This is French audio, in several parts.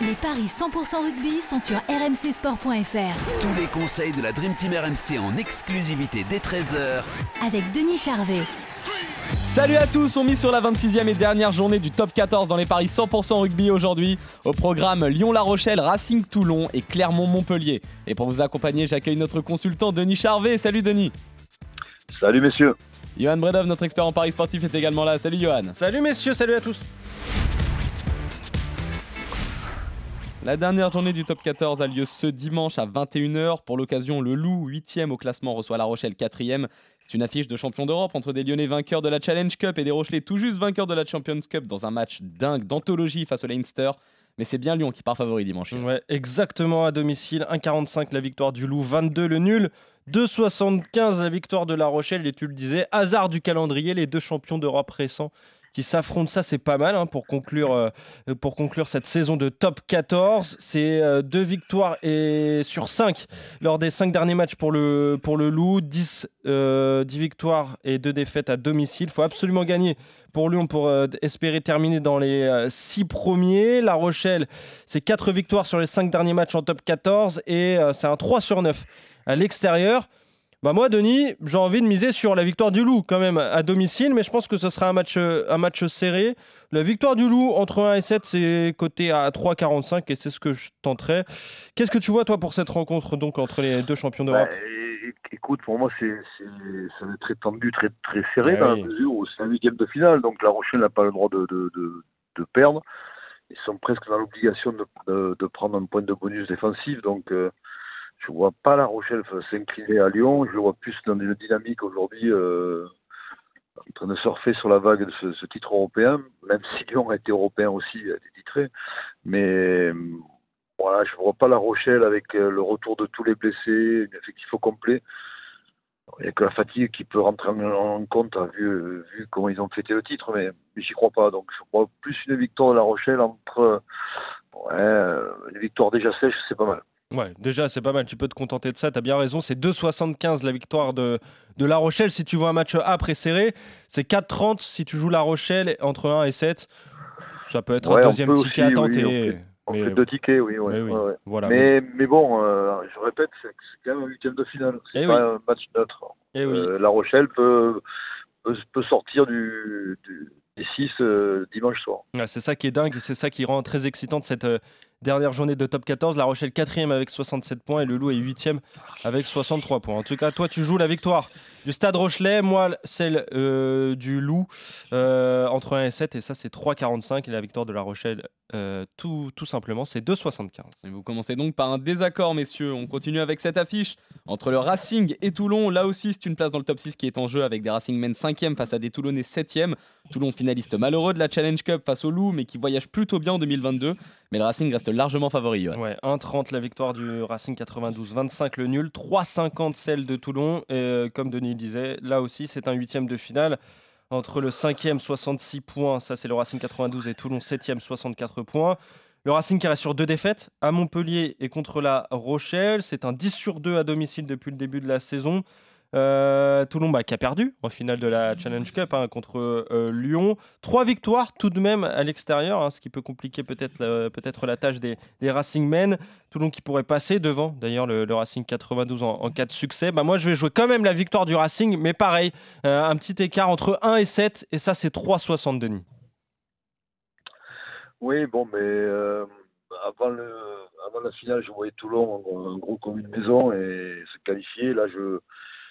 Les paris 100% rugby sont sur rmcsport.fr Tous les conseils de la Dream Team RMC en exclusivité dès 13h avec Denis Charvet. Salut à tous, on mise sur la 26e et dernière journée du top 14 dans les paris 100% rugby aujourd'hui. Au programme Lyon-La Rochelle, Racing Toulon et Clermont-Montpellier. Et pour vous accompagner, j'accueille notre consultant Denis Charvet. Salut Denis. Salut messieurs. Johan Bredov, notre expert en paris sportif, est également là. Salut Johan. Salut messieurs, salut à tous. La dernière journée du top 14 a lieu ce dimanche à 21h. Pour l'occasion, le Loup, 8e au classement, reçoit La Rochelle, 4e. C'est une affiche de champion d'Europe entre des Lyonnais vainqueurs de la Challenge Cup et des Rochelais tout juste vainqueurs de la Champions Cup dans un match dingue d'anthologie face au Leinster. Mais c'est bien Lyon qui part favori dimanche. Ouais, exactement à domicile. 1,45 la victoire du Loup, 22 le nul. 2,75 la victoire de La Rochelle. Et tu le disais, hasard du calendrier, les deux champions d'Europe récents qui s'affrontent. Ça, c'est pas mal hein, pour, conclure, euh, pour conclure cette saison de top 14. C'est euh, deux victoires et sur 5 lors des 5 derniers matchs pour le, pour le Loup. 10, 10 euh, victoires et 2 défaites à domicile. Il faut absolument gagner pour Lyon pour espérer terminer dans les 6 premiers. La Rochelle, c'est 4 victoires sur les 5 derniers matchs en top 14 et c'est un 3 sur 9 à l'extérieur. Bah moi, Denis, j'ai envie de miser sur la victoire du Loup quand même à domicile, mais je pense que ce sera un match, un match serré. La victoire du Loup entre 1 et 7, c'est coté à 3,45 et c'est ce que je tenterai. Qu'est-ce que tu vois toi pour cette rencontre donc entre les deux champions d'Europe? bah, Écoute, pour moi, c'est très tendu, très, très serré dans la mesure où c'est un huitième de finale, donc La Rochelle n'a pas le droit de, de, de, perdre. Ils sont presque dans l'obligation de, prendre un point de bonus défensif, donc. Euh, je vois pas La Rochelle s'incliner à Lyon. Je le vois plus dans une dynamique aujourd'hui euh, en train de surfer sur la vague de ce, titre européen, même si Lyon a été européen aussi, a été titré. Mais voilà, je vois pas La Rochelle avec euh, le retour de tous les blessés, un effectif au complet. Il n'y a que la fatigue qui peut rentrer en compte vu, vu comment ils ont fêté le titre, mais, mais j'y crois pas. Donc je crois plus une victoire de La Rochelle entre ouais, une victoire déjà sèche, c'est pas mal. Ouais, déjà, c'est pas mal. Tu peux te contenter de ça. Tu as bien raison. C'est 2,75 la victoire de, de La Rochelle. Si tu vois un match et serré, c'est 4,30 si tu joues La Rochelle entre 1 et 7. Ça peut être un deuxième ticket à tenter. on fait, deux tickets, oui. Voilà, mais, mais... bon, euh, je répète, c'est quand même un huitième de finale. C'est eh pas un match neutre. Eh euh, la Rochelle peut, peut, sortir du, des 6 euh, dimanche soir. c'est ça qui est dingue et c'est ça qui rend très excitante cette Dernière journée de top 14, La Rochelle 4 avec 67 points et le Loup est 8 avec 63 points. En tout cas, toi, tu joues la victoire du Stade Rochelet, moi, celle euh, du Loup euh, entre 1 et 7, et ça, c'est 3,45. Et la victoire de La Rochelle, euh, tout, simplement, c'est 2,75. Vous commencez donc par un désaccord, messieurs. On continue avec cette affiche entre le Racing et Toulon. Là aussi, c'est une place dans le top 6 qui est en jeu avec des Racing Men 5e face à des Toulonnais 7e. Toulon finaliste malheureux de la Challenge Cup face au Loup, mais qui voyage plutôt bien en 2022. Mais le Racing reste largement favori. Ouais, 1,30 la victoire du Racing 92, 25 le nul, 3,50 celle de Toulon. Et comme Denis le disait, là aussi c'est un huitième de finale entre le 5e 66 points, ça c'est le Racing 92 et Toulon 7e 64 points. Le Racing qui reste sur deux défaites à Montpellier et contre la Rochelle. C'est un 10 sur 2 à domicile depuis le début de la saison. Euh, Toulon bah, qui a perdu en finale de la Challenge Cup hein, contre euh, Lyon. Trois victoires tout de même à l'extérieur, hein, ce qui peut compliquer peut-être peut la tâche des, Racing Men. Toulon qui pourrait passer devant d'ailleurs le, Racing 92 en, cas de succès. Bah, moi je vais jouer quand même la victoire du Racing, mais pareil, euh, un petit écart entre 1 et 7, et ça c'est 3,60 Denis. Oui, bon, mais avant, le, avant la finale, je voyais Toulon en, gros comme une maison et se qualifier. Là, je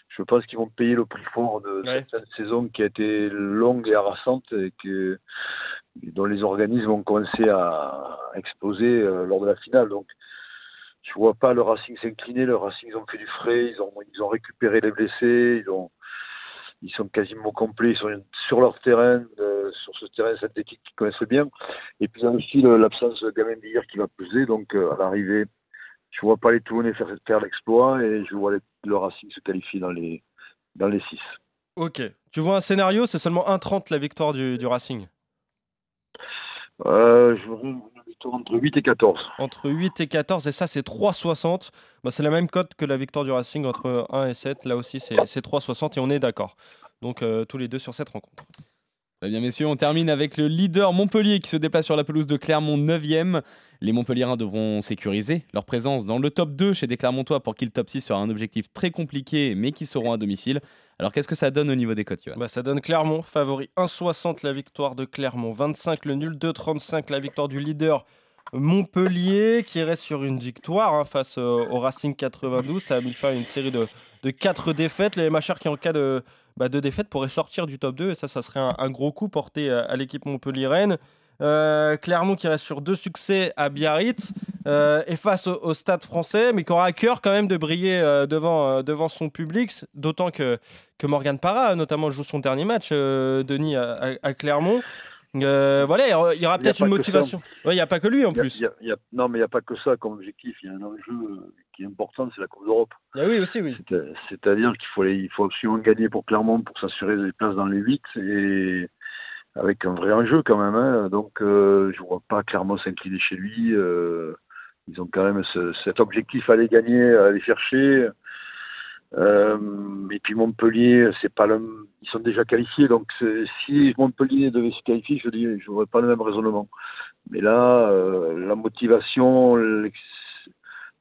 je pense qu'ils vont payer le prix fort de cette saison qui a été longue et harassante et que, dont les organismes ont commencé à exploser euh, lors de la finale. Donc, je vois pas le Racing s'incliner. Le Racing, ils ont fait du frais, ils ont, ils ont récupéré les blessés, ils ont, ils sont quasiment complets, ils sont sur leur terrain, euh, sur ce terrain synthétique qu'ils connaissent bien. Et puis il y a aussi l'absence de Gamin d'hier qui va peser, donc euh, à l'arrivée, je ne vois pas les Toulonnais faire, faire l'exploit et je vois le Racing se qualifier dans les, dans les 6. Ok. Tu vois un scénario, c'est seulement 1,30 la victoire du, du Racing? Euh, Je vois une victoire entre 8 et 14. Entre 8 et 14, et ça c'est 3,60. Bah, c'est la même cote que la victoire du Racing entre 1 et 7. Là aussi c'est 3,60 et on est d'accord. Donc euh, tous les deux sur cette rencontre. Très bien, messieurs, on termine avec le leader Montpellier qui se déplace sur la pelouse de Clermont 9e. Les Montpelliérains devront sécuriser leur présence dans le top 2 chez des Clermontois pour qui le top 6 sera un objectif très compliqué, mais qui seront à domicile. Alors qu'est-ce que ça donne au niveau des cotes bah, Ça donne Clermont, favori 1,60 la victoire de Clermont, 25 le nul, 2,35 la victoire du leader Montpellier qui reste sur une victoire hein, face au Racing 92. Ça a mis fin à une série de, de 4 défaites. Les MHR qui en cas de bah, deux défaites pourraient sortir du top 2 et ça, ça serait un, gros coup porté à, l'équipe Montpellier-Rennes. Euh, Clermont qui reste sur deux succès à Biarritz euh, et face au, stade français, mais qui aura à cœur quand même de briller euh, devant, devant son public, d'autant que, que Morgan Parra, notamment, joue son dernier match, Denis, à Clermont. Euh, voilà, il y aura peut-être une motivation. Il n'y a pas que lui en plus. non, mais il n'y a pas que ça comme objectif. Il y a un enjeu qui est important, c'est la Coupe d'Europe. Ah oui, aussi, oui. C'est-à-dire qu'il faut, il faut absolument gagner pour Clermont pour s'assurer des places dans les 8 et avec un vrai enjeu quand même. Hein. Donc, euh, je vois pas Clermont s'incliner chez lui. ils ont quand même cet objectif à aller gagner, à aller chercher. Euh, et puis Montpellier, c'est pas le, ils sont déjà qualifiés, donc si Montpellier devait se qualifier, je dis, je n'aurais pas le même raisonnement. Mais là, euh, la motivation,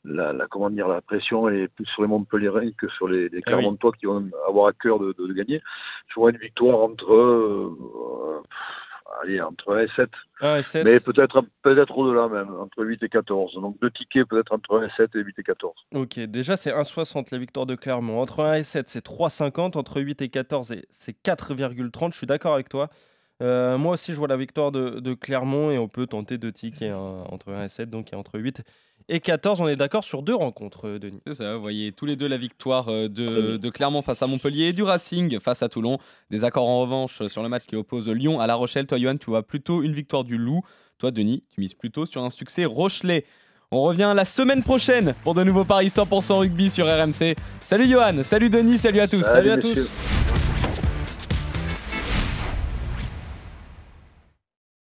la, la, comment dire, la pression est plus sur les Montpelliérains que sur les, les ah Clermontois qui vont avoir à cœur de, de, gagner. Je vois une victoire entre euh, allez, entre 1 et 7. Mais peut-être peut-être au-delà même, entre 8 et 14. Donc deux tickets peut-être entre 1 et 7 et 8 et 14. Ok, déjà c'est 1,60 la victoire de Clermont. Entre 1 et 7, c'est 3,50. Entre 8 et 14, c'est 4,30. Je suis d'accord avec toi. Euh, moi aussi, je vois la victoire de, Clermont et on peut tenter deux tickets hein, entre 1 et 7, donc entre 8 et 14. On est d'accord sur deux rencontres, euh, Denis. C'est ça, vous voyez tous les deux la victoire euh, de, Clermont face à Montpellier et du Racing face à Toulon. Des accords en revanche sur le match qui oppose Lyon à La Rochelle. Toi, Johan, tu vois plutôt une victoire du Loup. Toi, Denis, tu mises plutôt sur un succès Rochelet. On revient la semaine prochaine pour de nouveaux paris 100% rugby sur RMC. Salut Johan, salut Denis, salut à tous. salut à tous.